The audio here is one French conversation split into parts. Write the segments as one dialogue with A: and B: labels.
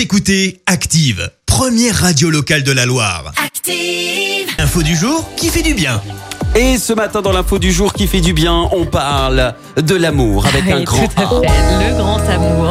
A: Vous écoutez Active, première radio locale de la Loire.
B: Active.
A: Info du jour qui fait du bien.
C: Et ce matin dans l'info du jour qui fait du bien, on parle de l'amour avec un
D: Oui,
C: grand
D: tout à
C: A.
D: fait. Le grand amour.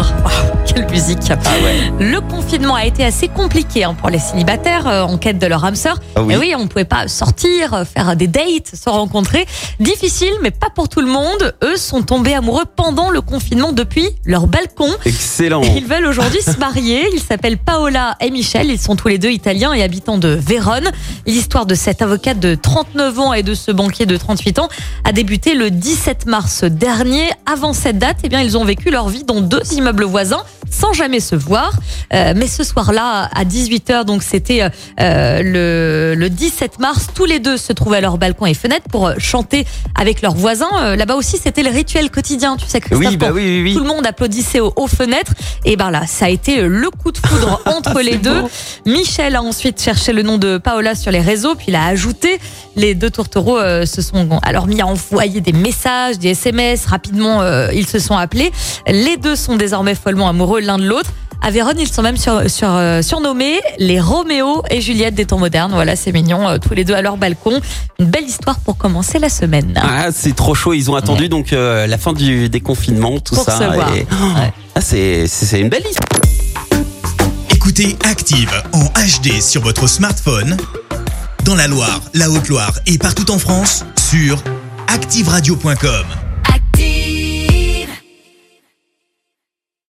D: Musique.
C: Ah ouais.
D: Le confinement a été assez compliqué hein, pour les célibataires euh, en quête de leur âme sœur.
C: Ah oui.
D: Et oui, on ne pouvait pas sortir, euh, faire des dates, se rencontrer. Difficile, mais pas pour tout le monde. Eux sont tombés amoureux pendant le confinement depuis leur balcon.
C: Excellent.
D: Ils veulent aujourd'hui se marier. Ils s'appellent Paola et Michel. Ils sont tous les deux italiens et habitants de Vérone. L'histoire de cette avocate de 39 ans et de ce banquier de 38 ans a débuté le 17 mars dernier. Avant cette date, eh bien, ils ont vécu leur vie dans deux immeubles voisins sans jamais se voir. Euh, mais ce soir-là, à 18h, donc c'était euh, le, le 17 mars, tous les deux se trouvaient à leur balcon et fenêtre pour euh, chanter avec leurs voisins. Euh, Là-bas aussi, c'était le rituel quotidien, tu sais, Christophe,
C: Oui, bah oui, oui, oui.
D: tout le monde applaudissait aux, aux fenêtres. Et ben là, ça a été le coup de foudre entre les deux. Michel a ensuite cherché le nom de Paola sur les réseaux, puis il a ajouté. Les deux tourtereaux se sont alors mis à envoyer des messages, des SMS. Rapidement, ils se sont appelés. Les deux sont désormais follement amoureux l'un de l'autre. À Vérone, ils sont même sur, sur, euh, surnommés les Roméo et Juliette des temps modernes. Voilà, c'est mignon, euh, tous les deux à leur balcon. Une belle histoire pour commencer la semaine.
C: Ah, c'est trop chaud. Ils ont attendu donc euh, la fin du déconfinement, tout
D: Pour
C: ça.
D: se voir.
C: et-
D: Ouais.
C: Ah, c'est c'est c'est une belle histoire.
A: Écoutez Active en HD sur votre smartphone, dans la Loire, la Haute-Loire et partout en France, sur activeradio.com.